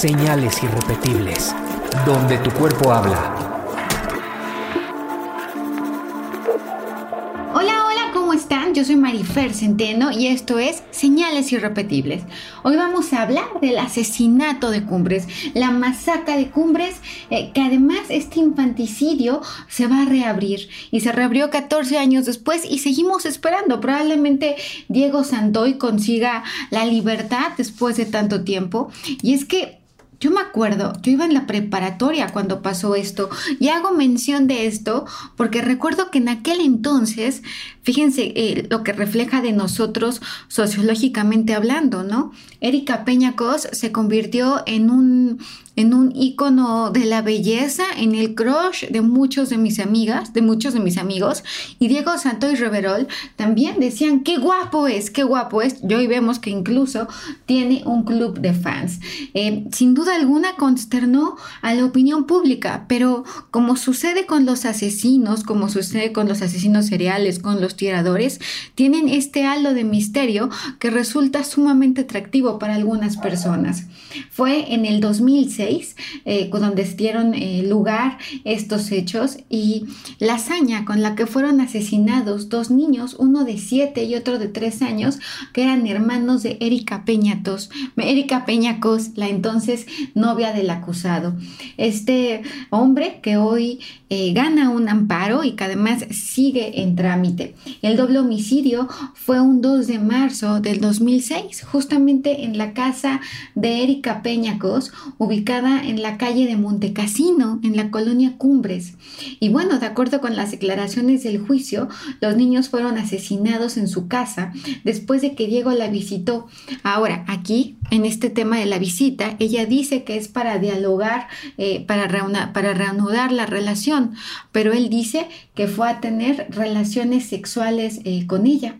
Señales irrepetibles, donde tu cuerpo habla. Hola, hola, ¿cómo están? Yo soy Marifer Centeno y esto es Señales Irrepetibles. Hoy vamos a hablar del asesinato de Cumbres, la masacre de Cumbres, eh, que además este infanticidio se va a reabrir y se reabrió 14 años después y seguimos esperando. Probablemente Diego Santoy consiga la libertad después de tanto tiempo. Y es que yo me acuerdo, yo iba en la preparatoria cuando pasó esto y hago mención de esto porque recuerdo que en aquel entonces, fíjense eh, lo que refleja de nosotros sociológicamente hablando, ¿no? Erika Peña Cos se convirtió en un en un icono de la belleza, en el crush de muchos de mis amigas, de muchos de mis amigos. Y Diego Santoy Reverol también decían, qué guapo es, qué guapo es. Y hoy vemos que incluso tiene un club de fans. Eh, sin duda alguna consternó a la opinión pública, pero como sucede con los asesinos, como sucede con los asesinos seriales, con los tiradores, tienen este halo de misterio que resulta sumamente atractivo para algunas personas. Fue en el 2006 eh, donde dieron eh, lugar estos hechos y la hazaña con la que fueron asesinados dos niños, uno de siete y otro de tres años, que eran hermanos de Erika Peñatos, Erika Peñacos, la entonces novia del acusado. Este hombre que hoy eh, gana un amparo y que además sigue en trámite. El doble homicidio fue un 2 de marzo del 2006, justamente en la casa de Erika Peñacos, ubicada en la calle de Montecasino, en la colonia Cumbres. Y bueno, de acuerdo con las declaraciones del juicio, los niños fueron asesinados en su casa después de que Diego la visitó. Ahora, aquí, en este tema de la visita, ella dice que es para dialogar, eh, para, reanudar la relación, pero él dice que fue a tener relaciones sexuales eh, con ella.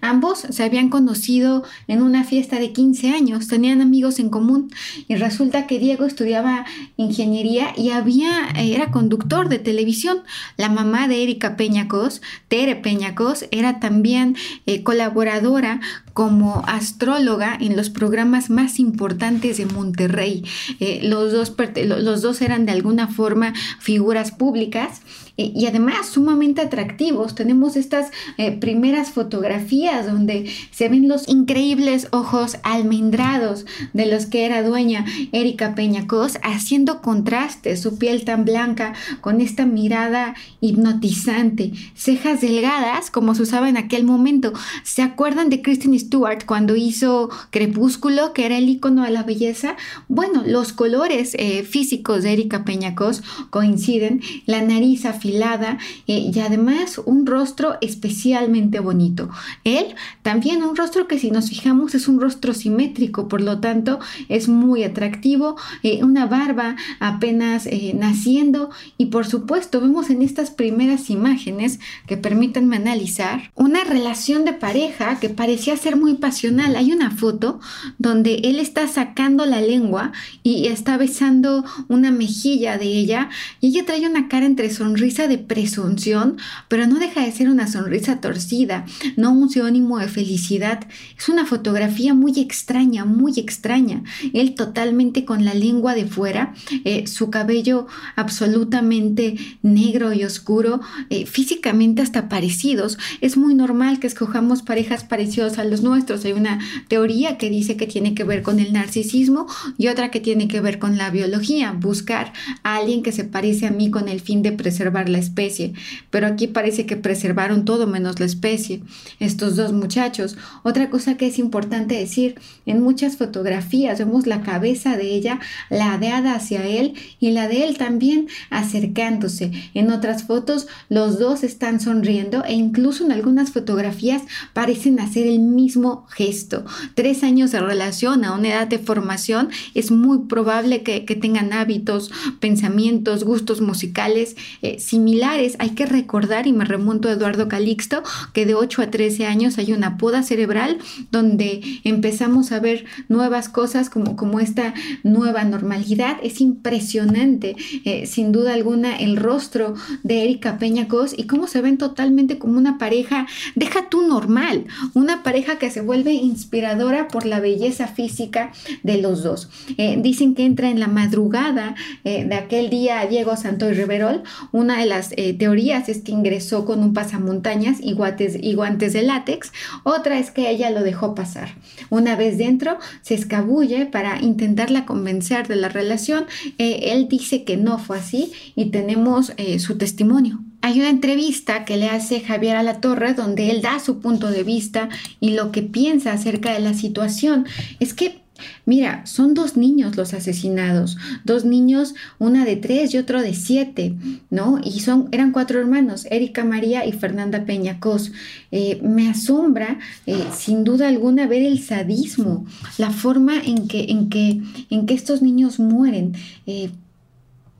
Ambos se habían conocido en una fiesta de 15 años, tenían amigos en común y resulta que Diego estudiaba ingeniería y había, era conductor de televisión. La mamá de Erika Peñacos, Tere Peñacos, era también eh, colaboradora como astróloga en los programas más importantes de Monterrey. Eh, los, dos, los dos eran de alguna forma figuras públicas eh, y además sumamente atractivos. Tenemos estas eh, primeras fotografías donde se ven los increíbles ojos almendrados de los que era dueña Erika Peñacos, haciendo contraste su piel tan blanca con esta mirada hipnotizante, cejas delgadas como se usaba en aquel momento. ¿Se acuerdan de Kristen Stewart cuando hizo Crepúsculo, que era el icono de la belleza? Bueno, los colores eh, físicos de Erika Peñacos coinciden, la nariz afilada eh, y además un rostro especialmente bonito. Él también un rostro que si nos fijamos es un rostro simétrico, por lo tanto es muy atractivo, eh, una barba apenas eh, naciendo y por supuesto vemos en estas primeras imágenes que permítanme analizar una relación de pareja que parecía ser muy pasional. Hay una foto donde él está sacando la lengua y está besando una mejilla de ella y ella trae una cara entre sonrisa de presunción, pero no deja de ser una sonrisa torcida, no un sinónimo de felicidad. Es una fotografía muy extraña, muy extraña. Él totalmente con la lengua de fuera, eh, su cabello absolutamente negro y oscuro, eh, físicamente hasta parecidos. Es muy normal que escojamos parejas parecidos a los nuestros. Hay una teoría que dice que tiene que ver con el narcisismo y otra que tiene que ver con la biología, buscar a alguien que se parece a mí con el fin de preservar la especie, pero aquí parece que preservaron todo menos la especie, estos dos muchachos. Otra cosa que es importante decir, en muchas fotografías vemos la cabeza de ella ladeada hacia él y la de él también acercándose. En otras fotos los dos están sonriendo e incluso en algunas fotografías parecen hacer el mismo gesto. Tres años de relación a una edad de formación es muy probable que, tengan hábitos, pensamientos, gustos musicales eh, similares. Hay que recordar, y me remonto a Eduardo Calixto, que de 8 a 13 años hay una poda cerebral donde empezamos a ver nuevas cosas como, como esta nueva normalidad. Es impresionante, eh, sin duda alguna, el rostro de Erika Peña Cos y cómo se ven totalmente como una pareja, deja tú normal, una pareja que se vuelve inspiradora por la belleza física de los dos. Eh, dicen que entra en la madrugada eh, de aquel día Diego Santoy Riverol. Una las eh, teorías es que ingresó con un pasamontañas y guantes, y guantes de látex. Otra es que ella lo dejó pasar. Una vez dentro, se escabulle para intentarla convencer de la relación. él dice que no fue así y tenemos su testimonio. Hay una entrevista que le hace Javier a la Torre donde él da su punto de vista y lo que piensa acerca de la situación. Es que Mira, son dos niños los asesinados, dos niños, una de tres y otro de siete, ¿no? Y son, eran cuatro hermanos, Erika María y Fernanda Peñacos. Eh, me asombra, eh, sin duda alguna, ver el sadismo, la forma en que, en que, en que estos niños mueren. Eh,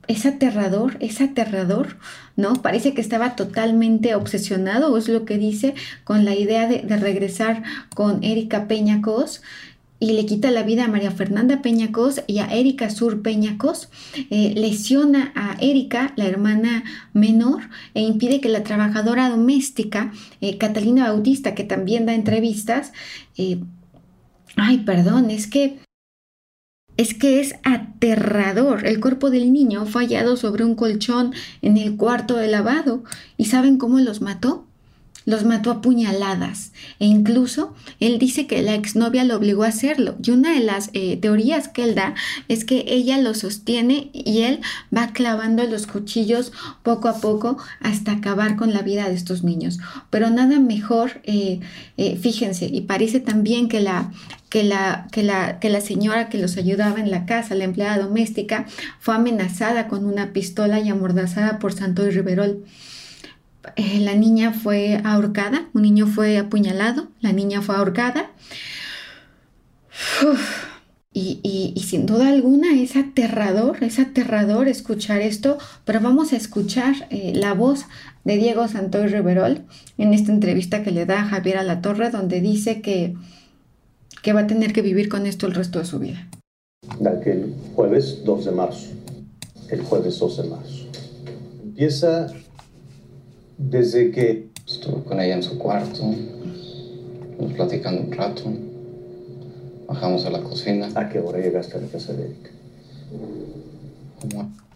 es aterrador, es aterrador, ¿no? Parece que estaba totalmente obsesionado, es lo que dice, con la idea de, regresar con Erika Peñacos y le quita la vida a María Fernanda Peñacos y a Erika Sur Peñacos, eh, lesiona a Erika, la hermana menor, e impide que la trabajadora doméstica, eh, Catalina Bautista, que también da entrevistas, eh, ay, perdón, es que es que es aterrador. El cuerpo del niño fue hallado sobre un colchón en el cuarto de lavado. ¿Y saben cómo los mató? Los mató a puñaladas e incluso él dice que la exnovia lo obligó a hacerlo. Y una de las eh, teorías que él da es que ella lo sostiene y él va clavando los cuchillos poco a poco hasta acabar con la vida de estos niños. Pero nada mejor, eh, eh, fíjense, y parece también que la, que la, que, la, que la señora que los ayudaba en la casa, la empleada doméstica, fue amenazada con una pistola y amordazada por Santo Riverol. Eh, la niña fue ahorcada, un niño fue apuñalado, la niña fue ahorcada. Y, sin duda alguna es aterrador, es aterrador escuchar esto, pero vamos a escuchar eh, la voz de Diego Santoy Riverol en esta entrevista que le da a Javier a la Torre, donde dice que, que va a tener que vivir con esto el resto de su vida. El jueves 2 de marzo, el jueves 2 de marzo, empieza desde que... Estuve con ella en su cuarto, nos platicando un rato, bajamos a la cocina. ¿A qué hora llegaste a la casa de Erika?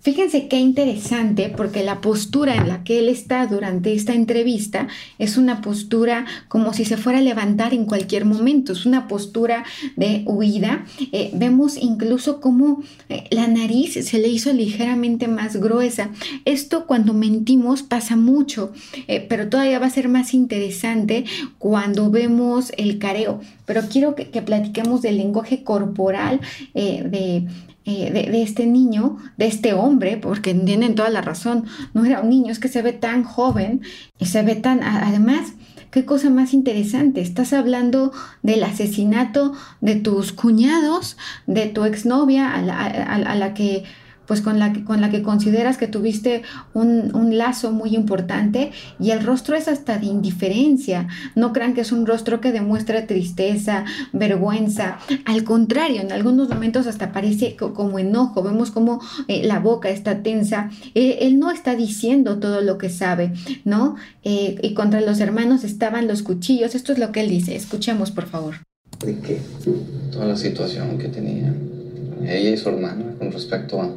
Fíjense qué interesante porque la postura en la que él está durante esta entrevista es una postura como si se fuera a levantar en cualquier momento, es una postura de huida. Eh, vemos incluso cómo eh, la nariz se le hizo ligeramente más gruesa. Esto cuando mentimos pasa mucho, eh, pero todavía va a ser más interesante cuando vemos el careo. Pero quiero que, que platiquemos del lenguaje corporal de eh, de, este niño, de este hombre, porque tienen toda la razón, no era un niño, es que se ve tan joven y se ve tan, además, qué cosa más interesante, estás hablando del asesinato de tus cuñados, de tu exnovia a a la que pues con la que, con la que consideras que tuviste un, lazo muy importante y el rostro es hasta de indiferencia. No crean que es un rostro que demuestra tristeza, vergüenza. Al contrario, en algunos momentos hasta parece como enojo. Vemos como eh, la boca está tensa. Eh, él no está diciendo todo lo que sabe, ¿no? Eh, y contra los hermanos estaban los cuchillos. Esto es lo que él dice. Escuchemos, por favor. ¿De qué? Toda la situación que tenía ella y su hermana con respecto a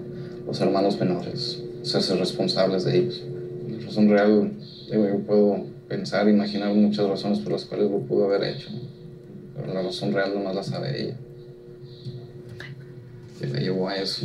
los hermanos menores, hacerse responsables de ellos. La razón real, yo puedo pensar, imaginar muchas razones por las cuales lo pudo haber hecho, pero la razón real nomás la sabe ella. La llevó a eso.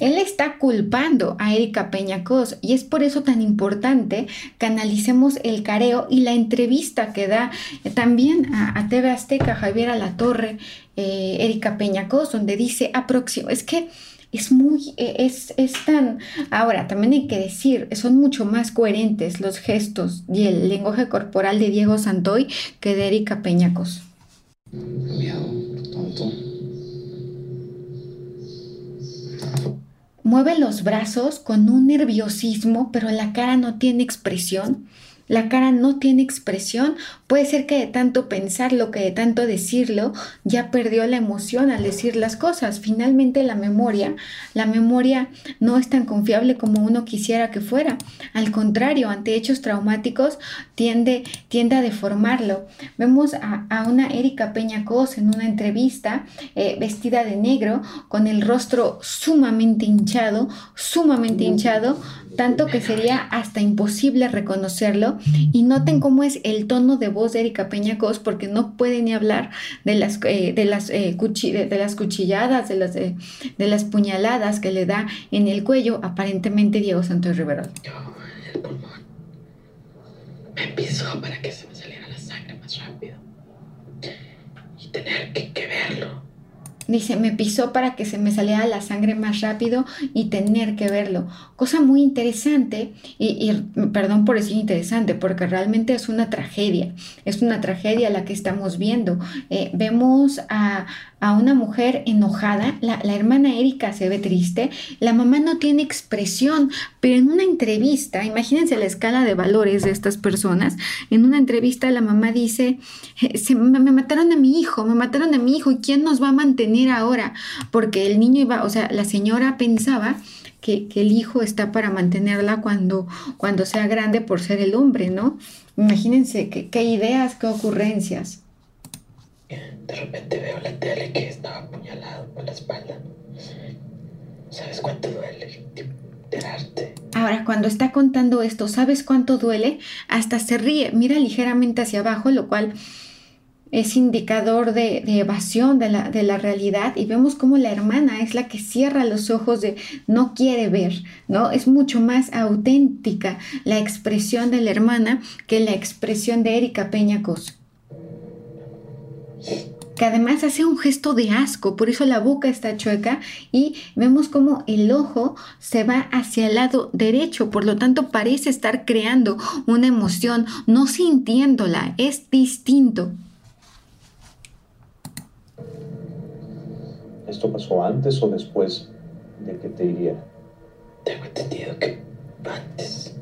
Él está culpando a Erika Peñacos y es por eso tan importante que analicemos el careo y la entrevista que da también a, TV Azteca Javier Alatorre, eh, Erika Peñacos, donde dice aproximo, es que es muy, e, es, es tan... Ahora, también hay que decir, son mucho más coherentes los gestos y el lenguaje corporal de Diego Santoy que de Erika Peñacos. Mueve los brazos con un nerviosismo, pero la cara no tiene expresión. La cara no tiene expresión, puede ser que de tanto pensarlo, que de tanto decirlo, ya perdió la emoción al decir las cosas. Finalmente la memoria, la memoria no es tan confiable como uno quisiera que fuera. Al contrario, ante hechos traumáticos tiende, tiende a deformarlo. Vemos a, una Erika Peña Cos en una entrevista eh, vestida de negro, con el rostro sumamente hinchado, sumamente hinchado, tanto que sería hasta imposible reconocerlo. Y noten cómo es el tono de voz de Erika Peñacos, porque no puede ni hablar de las, eh, de, las, eh, de, las cuchilladas, de las, eh, de las puñaladas que le da en el cuello, aparentemente Diego Santos Rivero. el pulmón me empezó para que se me saliera la sangre más rápido y tener que, que verlo Dice, me pisó para que se me saliera la sangre más rápido y tener que verlo. Cosa muy interesante, y, perdón por decir interesante, porque realmente es una tragedia. Es una tragedia la que estamos viendo. Eh, vemos a, a una mujer enojada, la, hermana Erika se ve triste, la mamá no tiene expresión, pero en una entrevista, imagínense la escala de valores de estas personas, en una entrevista la mamá dice, se, me, mataron a mi hijo, me mataron a mi hijo, ¿y quién nos va a mantener ahora? Porque el niño iba, o sea, la señora pensaba que, el hijo está para mantenerla cuando, cuando sea grande por ser el hombre, ¿no? Imagínense qué ideas, qué ocurrencias. De repente veo la tele que estaba apuñalado por la espalda. ¿Sabes cuánto duele enterarte? Ahora, cuando está contando esto, ¿sabes cuánto duele? Hasta se ríe, mira ligeramente hacia abajo, lo cual es indicador de, evasión de la, de la, realidad y vemos como la hermana es la que cierra los ojos de no quiere ver, ¿no? Es mucho más auténtica la expresión de la hermana que la expresión de Erika Peñacos que además hace un gesto de asco, por eso la boca está chueca y vemos como el ojo se va hacia el lado derecho, por lo tanto parece estar creando una emoción, no sintiéndola, es distinto. ¿Esto pasó antes o después de que te hiriera? Tengo entendido que antes.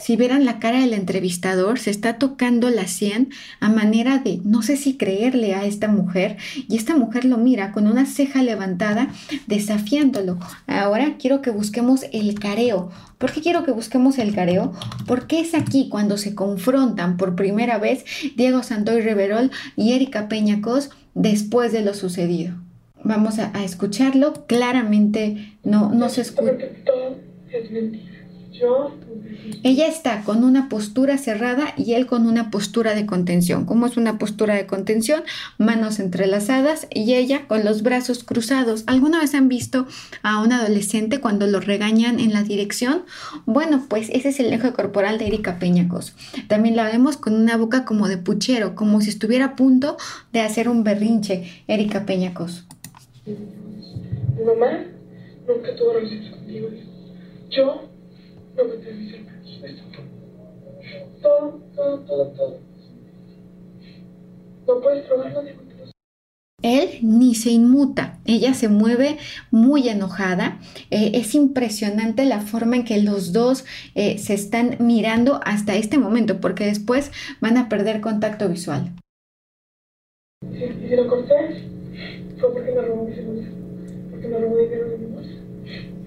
Si vieran la cara del entrevistador, se está tocando la sien a manera de no sé si creerle a esta mujer y esta mujer lo mira con una ceja levantada desafiándolo. Ahora quiero que busquemos el careo. ¿Por qué quiero que busquemos el careo? Porque es aquí cuando se confrontan por primera vez Diego Santoy Riverol y Erika Peñacos después de lo sucedido. Vamos a, escucharlo. Claramente no, no se escucha. Ella está con una postura cerrada y él con una postura de contención. ¿Cómo es una postura de contención? Manos entrelazadas y ella con los brazos cruzados. ¿Alguna vez han visto a un adolescente cuando lo regañan en la dirección? Bueno, pues ese es el eje corporal de Erika Peñacos. También la vemos con una boca como de puchero, como si estuviera a punto de hacer un berrinche, Erika Peñacos. Mi mamá nunca tuvo relaciones conmigo. Yo todo, todo, todo, todo. No puedes probarlo de él ni se inmuta, ella se mueve muy enojada. Eh, es impresionante la forma en que los dos eh, se están mirando hasta este momento, porque después van a perder contacto visual. Sí, y si lo corté, fue porque me robó mi celular, porque me robó dinero de mi bolsa,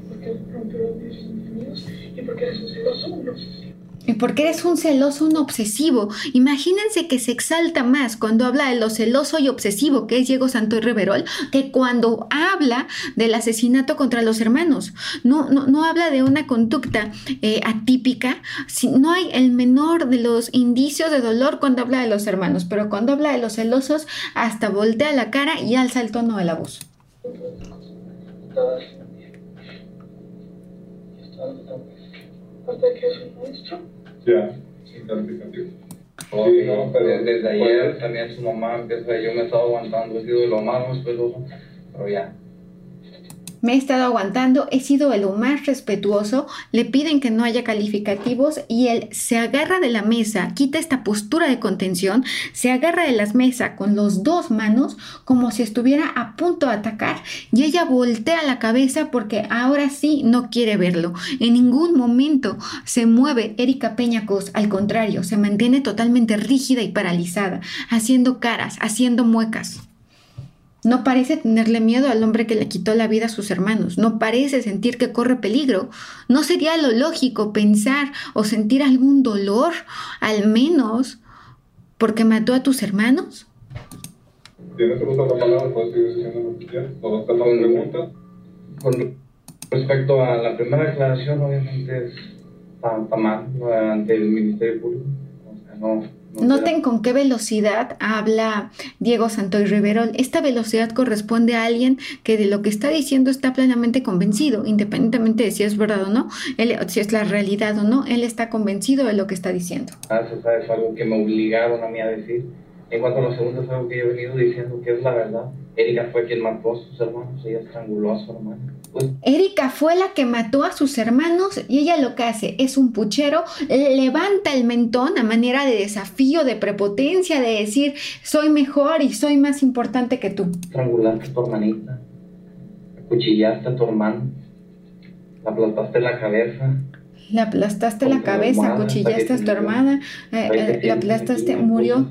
porque rompió los vidrios de mis amigos y porque eres un celoso. Y porque eres un celoso, un obsesivo. Imagínense que se exalta más cuando habla de lo celoso y obsesivo que es Diego Santoy Reverol que cuando habla del asesinato contra los hermanos. No, no, no habla de una conducta eh, atípica. No hay el menor de los indicios de dolor cuando habla de los hermanos, pero cuando habla de los celosos, hasta voltea la cara y alza el tono de la Ya, sin calificativo. Oh, no, pero desde ayer también su mamá empieza, yo me estaba aguantando, he sido lo más respetuoso, pero ya. Me he estado aguantando, he sido lo más respetuoso, le piden que no haya calificativos y él se agarra de la mesa, quita esta postura de contención, se agarra de las mesas con los dos manos como si estuviera a punto de atacar y ella voltea la cabeza porque ahora sí no quiere verlo. En ningún momento se mueve Erika Peñacos, al contrario, se mantiene totalmente rígida y paralizada, haciendo caras, haciendo muecas. No parece tenerle miedo al hombre que le quitó la vida a sus hermanos. No parece sentir que corre peligro. ¿No sería lo lógico pensar o sentir algún dolor, al menos porque mató a tus hermanos? ¿Tienes otra palabra? ¿Puedes seguir diciendo lo que pregunta? Con respecto a la primera declaración, obviamente es está mal ante el Ministerio Público. O sea, no Noten con qué velocidad habla Diego Santoy Riverol. Esta velocidad corresponde a alguien que de lo que está diciendo está plenamente convencido, independientemente de si es verdad o no, él, si es la realidad o no, él está convencido de lo que está diciendo. Ah, eso es algo que me obligaron a mí a decir. En cuanto a lo segundo, es algo que yo he venido diciendo que es la verdad. Erika fue quien mató a sus hermanos, ella estranguló a su hermano. Pues, Erika fue la que mató a sus hermanos y ella lo que hace es un puchero, levanta el mentón a manera de desafío, de prepotencia, de decir soy mejor y soy más importante que tú. Estrangulaste a tu hermanita, acuchillaste a tu hermano, la aplastaste la cabeza. Le aplastaste la cabeza, acuchillaste a tu hermana, eh, eh, la aplastaste, murió.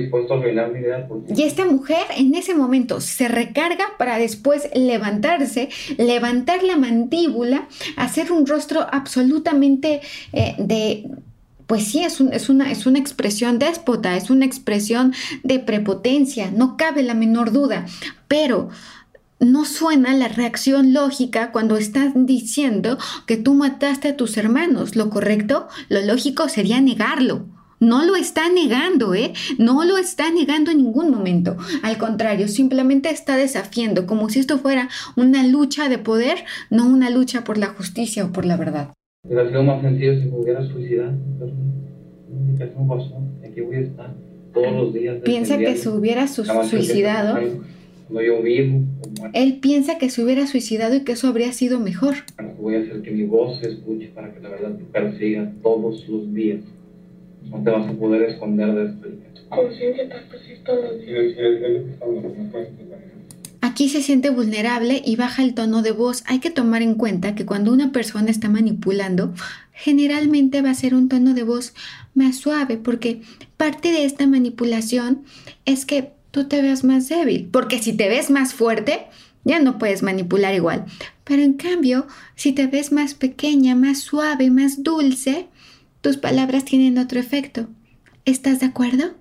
Dispuesto a mi vida. Y esta mujer en ese momento se recarga para después levantarse, levantar la mandíbula, hacer un rostro absolutamente eh, de pues sí, es, una, es una expresión déspota, es una expresión de prepotencia, no cabe la menor duda, pero no suena la reacción lógica cuando están diciendo que tú mataste a tus hermanos. Lo correcto, lo lógico sería negarlo. No lo está negando, ¿eh? No lo está negando en ningún momento. Al contrario, simplemente está desafiando, como si esto fuera una lucha de poder, no una lucha por la justicia o por la verdad. Hubiera sido más sencillo si me hubiera suicidado, pero pasó. Aquí voy a estar todos los días. Piensa que se hubiera suicidado. No yo vivo. Él piensa que se hubiera suicidado y que eso habría sido mejor. Voy a hacer que mi voz se escuche para que la verdad te persiga todos los días. No te vas a poder esconder de esto. Conciencia. Aquí se siente vulnerable y baja el tono de voz. Hay que tomar en cuenta que cuando una persona está manipulando, generalmente va a ser un tono de voz más suave, porque parte de esta manipulación es que tú te ves más débil, porque si te ves más fuerte, ya no puedes manipular igual. Pero en cambio, si te ves más pequeña, más suave, más dulce, tus palabras tienen otro efecto. ¿Estás de acuerdo?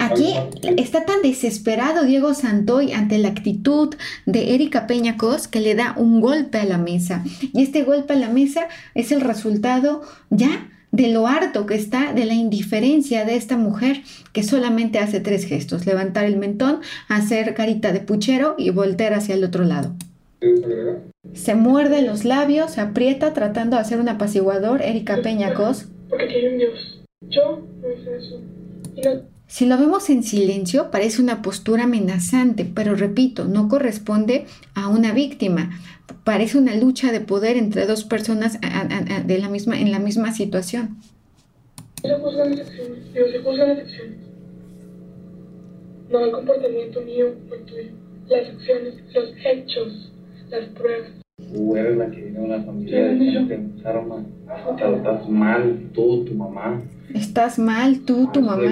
Aquí está tan desesperado Diego Santoy ante la actitud de Erika Peñacos que le da un golpe a la mesa. Y este golpe a la mesa es el resultado ya de lo harto que está de la indiferencia de esta mujer que solamente hace tres gestos, levantar el mentón, hacer carita de puchero y voltear hacia el otro lado. Se muerde los labios, se aprieta tratando de hacer un apaciguador. Erika Peñacos. Porque aquí hay un Dios. Yo no hice eso. Si lo vemos en silencio, parece una postura amenazante, pero repito, no corresponde a una víctima. Parece una lucha de poder entre dos personas de la misma, en la misma situación. Se juzgan las acciones. Dios se juzgan las acciones. No el comportamiento mío o el tuyo. Las acciones, los hechos las pruebas. Tú eres la que viene de una familia de gente enferma. Estás mal, tú, tu mamá. Estás mal, tú, tu mamá.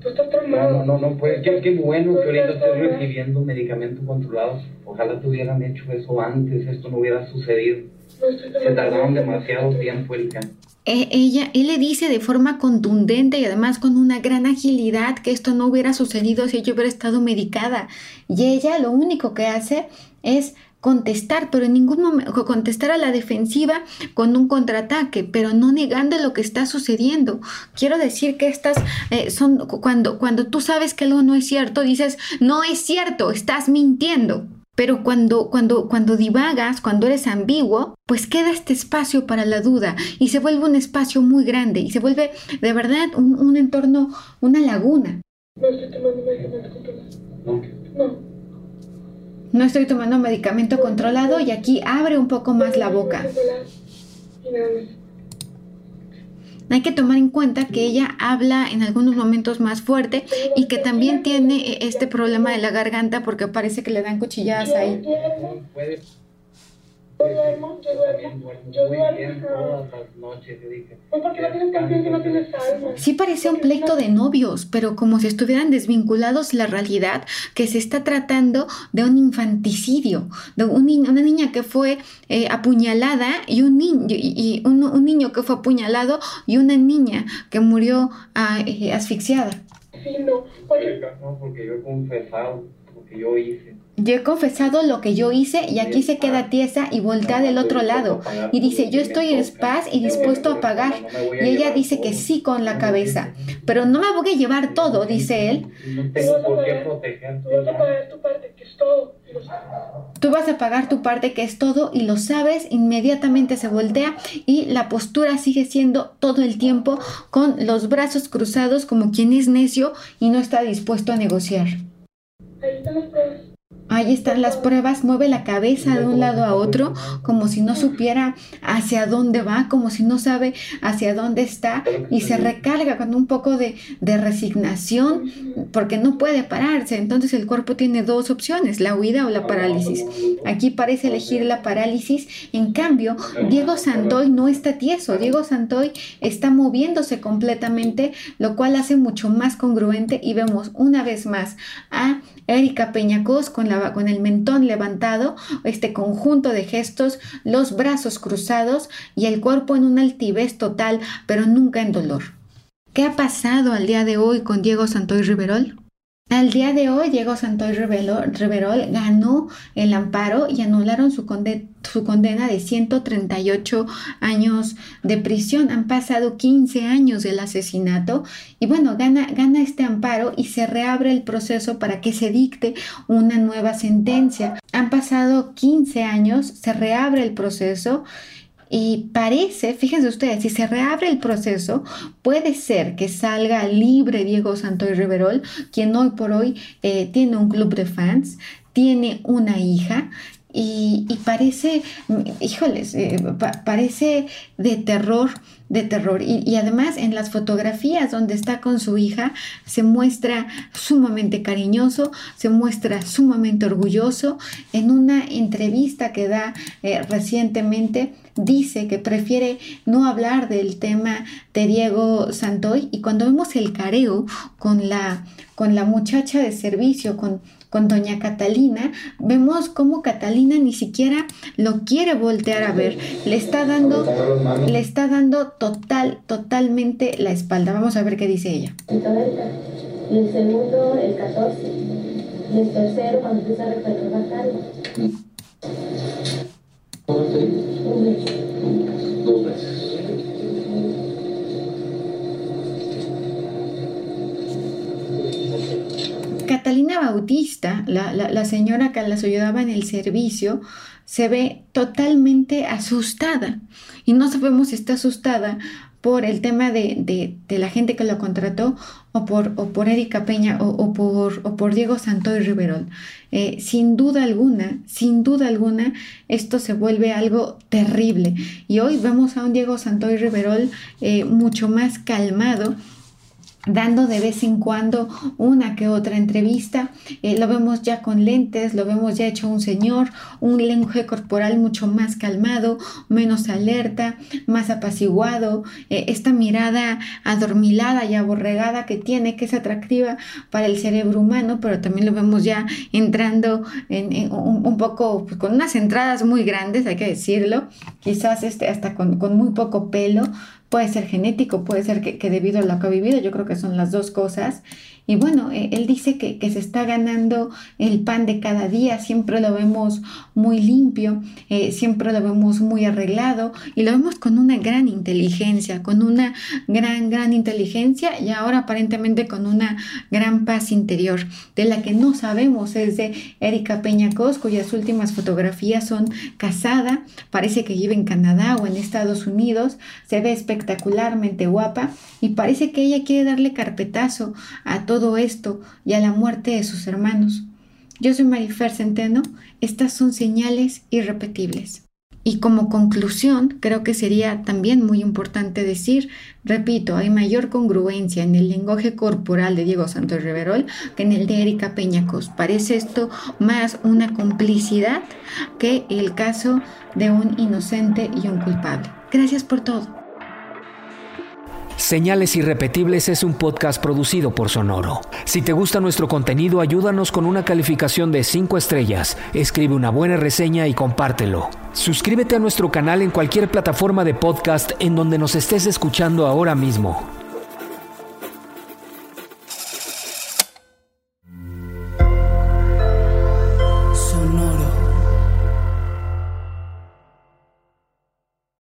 Tú estás traumado. No, no, no, pues qué, qué bueno que ahorita estés recibiendo medicamentos controlados. Ojalá te hubieran hecho eso antes, esto no hubiera sucedido. Se tardaron demasiado tiempo, Erika. E, ella, él le dice de forma contundente y además con una gran agilidad que esto no hubiera sucedido si ella hubiera estado medicada. Y ella lo único que hace es contestar, pero en ningún momento contestar a la defensiva con un contraataque, pero no negando lo que está sucediendo. Quiero decir que estas eh, son cuando cuando tú sabes que algo no es cierto, dices, "No es cierto, estás mintiendo." Pero cuando, cuando, cuando divagas, cuando eres ambiguo, pues queda este espacio para la duda y se vuelve un espacio muy grande y se vuelve de verdad un, un entorno, una laguna. No. No. No estoy tomando medicamento controlado y aquí abre un poco más la boca. Hay que tomar en cuenta que ella habla en algunos momentos más fuerte y que también tiene eh, este problema de la garganta porque parece que le dan cuchilladas ahí. Duermo, yo duermo, yo duermo, todas las noches. Yo dije, Pues porque no tienes conciencia y no tienes alma. Sí parece un pleito de novios, pero como si estuvieran desvinculados la realidad que se está tratando de un infanticidio, de un ni- una niña que fue eh, apuñalada y un niño y, y un, un niño que fue apuñalado y una niña que murió ah, eh, asfixiada. Sí, no. Oye, no, porque yo he confesado lo que yo hice. Yo he confesado lo que yo hice y aquí se queda tiesa y voltea del otro lado y dice, yo estoy en paz y dispuesto a pagar. Y ella dice que sí con la cabeza, pero no me voy a llevar todo, dice él. No tengo por qué protegerte. tú vas a pagar tu parte, que es todo. Y lo sabes. Tú vas a pagar tu parte que es todo y lo sabes, inmediatamente se voltea y la postura sigue siendo todo el tiempo con los brazos cruzados como quien es necio y no está dispuesto a negociar. Ahí están las pruebas. Ahí están las pruebas, mueve la cabeza de un lado a otro como si no supiera hacia dónde va, como si no sabe hacia dónde está y se recarga con un poco de, de resignación porque no puede pararse. Entonces el cuerpo tiene dos opciones, la huida o la parálisis. Aquí parece elegir la parálisis, en cambio Diego Santoy no está tieso, Diego Santoy está moviéndose completamente, lo cual hace mucho más congruente y vemos una vez más a Erika Peñacos con, la, con el mentón levantado, este conjunto de gestos, los brazos cruzados y el cuerpo en una altivez total, pero nunca en dolor. ¿Qué ha pasado al día de hoy con Diego Santoy Riverol? Al día de hoy, Diego Santoy Riverol ganó el amparo y anularon su, conde- su condena de 138 años de prisión. Han pasado 15 años del asesinato y bueno, gana, gana este amparo y se reabre el proceso para que se dicte una nueva sentencia. Han pasado 15 años, se reabre el proceso y parece, fíjense ustedes, si se reabre el proceso, puede ser que salga libre Diego Santoy Riverol, quien hoy por hoy eh, tiene un club de fans, tiene una hija. Y, parece, híjoles, eh, pa- parece de terror, de terror. Y, y además en las fotografías donde está con su hija se muestra sumamente cariñoso, se muestra sumamente orgulloso. En una entrevista que da eh, recientemente dice que prefiere no hablar del tema de Diego Santoy y cuando vemos el careo con la, con la muchacha de servicio, con, con doña Catalina, vemos cómo Catalina ni siquiera lo quiere voltear a ver, le está dando, le está dando total, totalmente la espalda. Vamos a ver qué dice ella. Y el segundo, el 14. Y el tercero, cuando empieza a recuperar cargo. Dos Catalina Bautista, la, la- señora que las ayudaba en el servicio, se ve totalmente asustada. Y no sabemos si está asustada por el tema de, de- de la gente que lo contrató o por, o por Erika Peña o, o por, o por Diego Santoy Riverol. Eh, sin duda alguna, sin duda alguna, esto se vuelve algo terrible. Y hoy vemos a un Diego Santoy Riverol eh, mucho más calmado dando de vez en cuando una que otra entrevista. Eh, lo vemos ya con lentes, lo vemos ya hecho un señor, un lenguaje corporal mucho más calmado, menos alerta, más apaciguado, eh, esta mirada adormilada y aborregada que tiene, que es atractiva para el cerebro humano, pero también lo vemos ya entrando en, un, poco pues, con unas entradas muy grandes, hay que decirlo, quizás este, hasta con muy poco pelo, puede ser genético, puede ser que, que, debido a lo que ha vivido, yo creo que son las dos cosas. Y bueno, eh, él dice que, que, se está ganando el pan de cada día, siempre lo vemos muy limpio, eh, siempre lo vemos muy arreglado y lo vemos con una gran inteligencia, con una gran, gran inteligencia y ahora aparentemente con una gran paz interior, de la que no sabemos es de Erika Peña Cos, cuyas últimas fotografías son casada, parece que vive en Canadá o en Estados Unidos, se ve espectacularmente guapa y parece que ella quiere darle carpetazo a todo todo esto y a la muerte de sus hermanos. Yo soy Marifer Centeno, estas son señales irrepetibles. Y como conclusión, creo que sería también muy importante decir, repito, hay mayor congruencia en el lenguaje corporal de Diego Santos Riverol que en el de Erika Peñacos. Parece esto más una complicidad que el caso de un inocente y un culpable. Gracias por todo. Señales Irrepetibles es un podcast producido por Sonoro. Si te gusta nuestro contenido, ayúdanos con una calificación de 5 estrellas, escribe una buena reseña y compártelo. Suscríbete a nuestro canal en cualquier plataforma de podcast en donde nos estés escuchando ahora mismo.